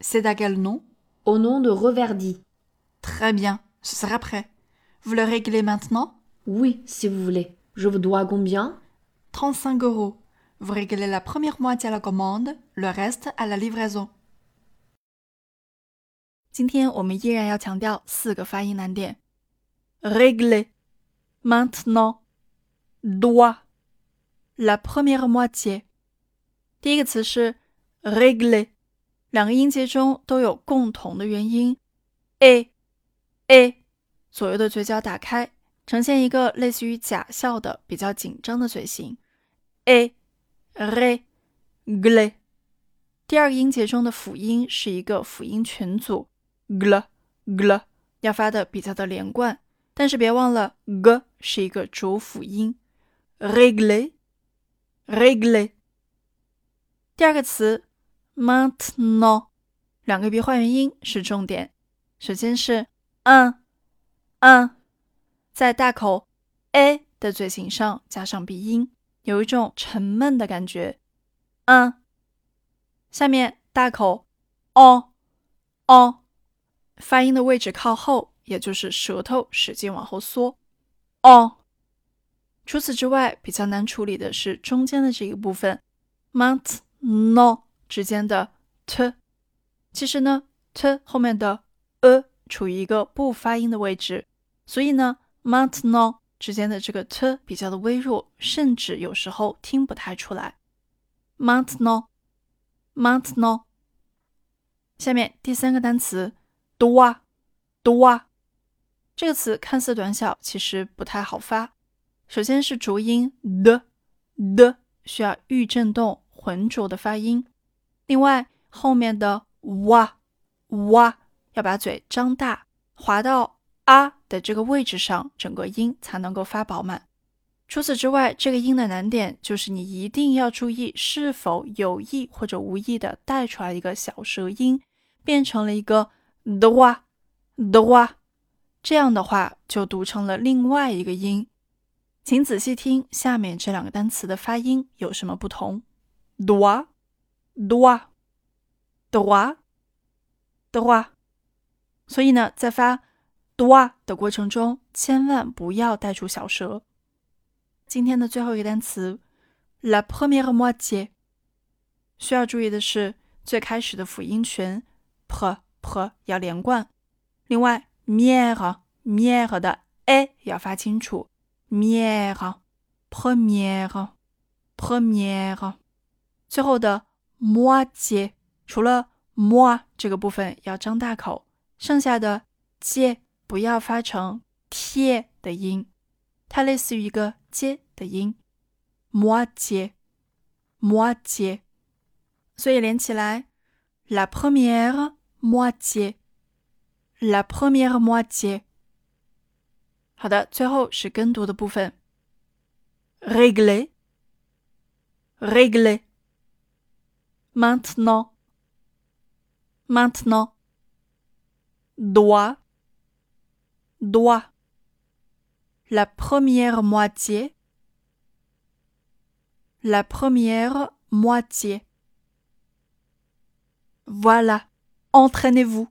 C'est à quel nom Au nom de Reverdy. Très bien, ce sera prêt. Vous le réglez maintenant Oui, si vous voulez. Je vous dois combien 35 euros. Vous réglez la première moitié à la commande, le reste à la livraison. 今天我们依然要强调四个发音难点：régler, maintenant, doit, la première moitié。第一个词是 régler， 两个音节中都有共同的元音 a a，左右的嘴角打开，呈现一个类似于假笑的比较紧张的嘴型 a，re，gle。第二个音节中的辅音是一个辅音群组。gl gl 要发的比较的连贯，但是别忘了 g 是一个主辅音。régler régler 第二个词 m a t n o 两个鼻化元音是重点。首先是嗯嗯在大口 a 的嘴型上加上鼻音，有一种沉闷的感觉。嗯下面大口 o o 发音的位置靠后，也就是舌头使劲往后缩。哦，除此之外，比较难处理的是中间的这一部分，maintenant 之间的 t。其实呢，t 后面的 a 处于一个不发音的位置，所以呢，maintenant 之间的这个 t 比较的微弱，甚至有时候听不太出来。maintenant，maintenant。下面第三个单词。doa，doa，这个词看似短小，其实不太好发。首先是浊音的的，需要预振动浑浊的发音。另外，后面的哇哇要把嘴张大，滑到啊的这个位置上，整个音才能够发饱满。除此之外，这个音的难点就是你一定要注意是否有意或者无意的带出来一个小舌音，变成了一个。的哇，的哇，这样的话就读成了另外一个音。请仔细听下面这两个单词的发音有什么不同。的哇，的话，的话，的话。所以呢，在发的话的过程中，千万不要带出小舌。今天的最后一个单词，la première moitié，需要注意的是最开始的辅音群 p。p 要连贯，另外 mière mière 的 a 要发清楚，mière première première，最后的 moie，除了 mo 这个部分要张大口，剩下的 j 不要发成 t 的音，它类似于一个接的音，moitié moitié，所以连起来 la première。moie，la première moie 好的，最后是跟读的部分。Régler, régler. Maintenant, maintenant. Doit, doit. La première moitié, la première moitié. Voilà. Entraînez-vous.